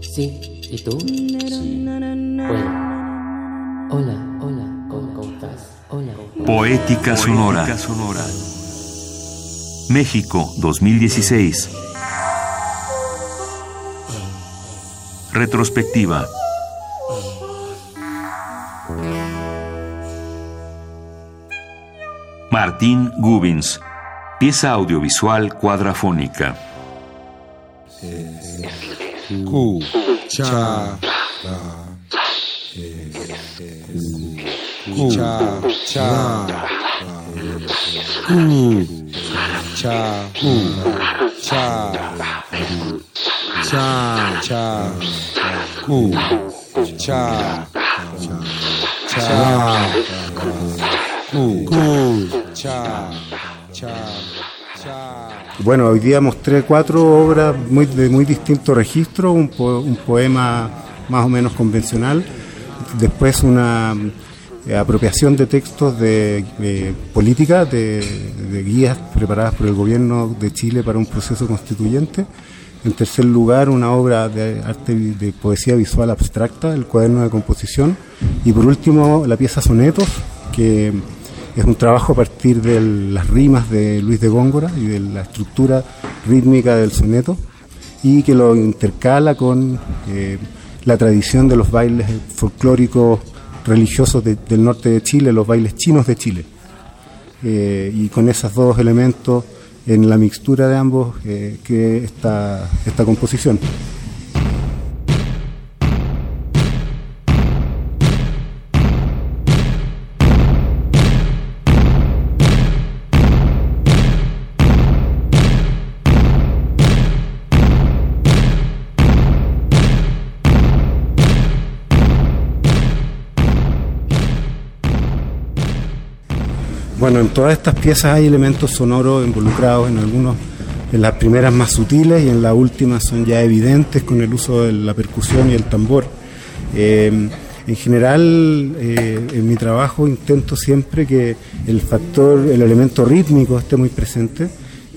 Sí. ¿Y tú? Sí. Hola, hola, ¿cómo, estás? Hola. Poética Sonora. México 2016. Retrospectiva. Martín Gubins. Pieza audiovisual cuadrafónica. cu, cha, la, cu, cha, cha, la, cu, cha, cu, cha, cha, cha, cu, cha, cha, cu, cha, cha. Bueno, hoy día mostré cuatro obras muy, de muy distinto registro, un, poema más o menos convencional, después una eh, apropiación de textos de política, de, guías preparadas por el gobierno de Chile para un proceso constituyente. En tercer lugar, una obra de arte de poesía visual abstracta, el cuaderno de composición. Y por último, la pieza Sonetos, que es un trabajo a partir de las rimas de Luis de Góngora y de la estructura rítmica del soneto y que lo intercala con eh, la tradición de los bailes folclóricos religiosos del norte de Chile, los bailes chinos de Chile. Eh, y con esos dos elementos en la mixtura de ambos eh, que esta, esta composición. Bueno, en todas estas piezas hay elementos sonoros involucrados, en algunos, en las primeras más sutiles y en las últimas son ya evidentes con el uso de la percusión y el tambor. Eh, en general, eh, en mi trabajo intento siempre que el factor, el elemento rítmico esté muy presente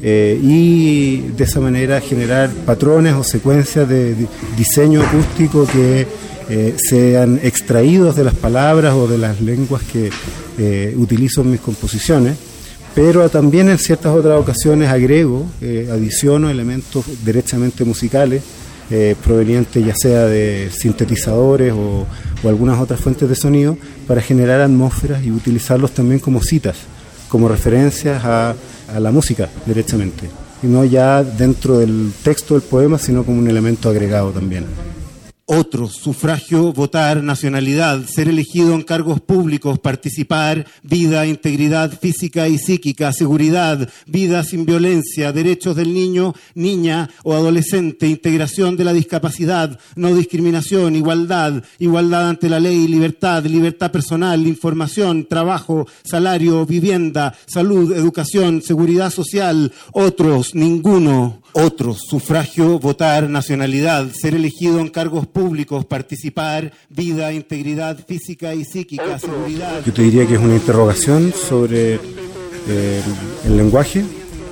eh, y de esa manera generar patrones o secuencias de diseño acústico que eh, sean extraídos de las palabras o de las lenguas que eh, utilizo en mis composiciones, pero también en ciertas otras ocasiones agrego, eh, adiciono elementos derechamente musicales provenientes ya sea de sintetizadores o, algunas otras fuentes de sonido para generar atmósferas y utilizarlos también como citas, como referencias a, la música derechamente, y no ya dentro del texto del poema, sino como un elemento agregado también. Otro, sufragio, votar, nacionalidad, ser elegido en cargos públicos, participar, vida, integridad física y psíquica, seguridad, vida sin violencia, derechos del niño, niña o adolescente, integración de la discapacidad, no discriminación, igualdad, igualdad ante la ley, libertad, libertad personal, información, trabajo, salario, vivienda, salud, educación, seguridad social, otros, ninguno otros, sufragio, votar, nacionalidad, ser elegido en cargos públicos, participar, vida, integridad física y psíquica, seguridad. Yo te diría que es una interrogación sobre eh, el lenguaje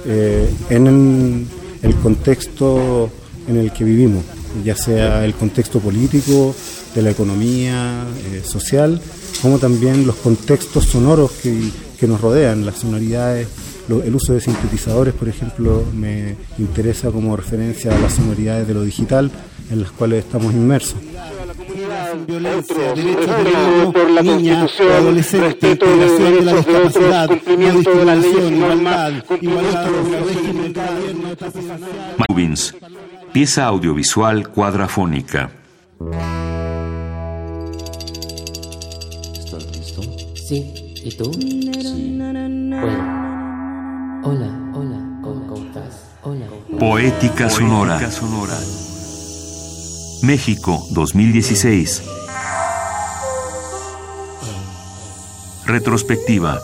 eh, en el contexto en el que vivimos, ya sea el contexto político, de la economía, eh, social, como también los contextos sonoros que, que nos rodean, las sonoridades el uso de sintetizadores, por ejemplo, me interesa como referencia a las sonoridades de lo digital en las cuales estamos inmersos. Violencia, derechos por la niña, adolescente, integración de la discapacidad, no discriminación, igualdad, igualdad, Mubins, pieza audiovisual cuadrafónica. ¿Estás listo? Sí. ¿Y tú? Sí. Bueno. Hola, hola, ¿cómo, estás? Hola. Poética Sonora. México 2016. Retrospectiva.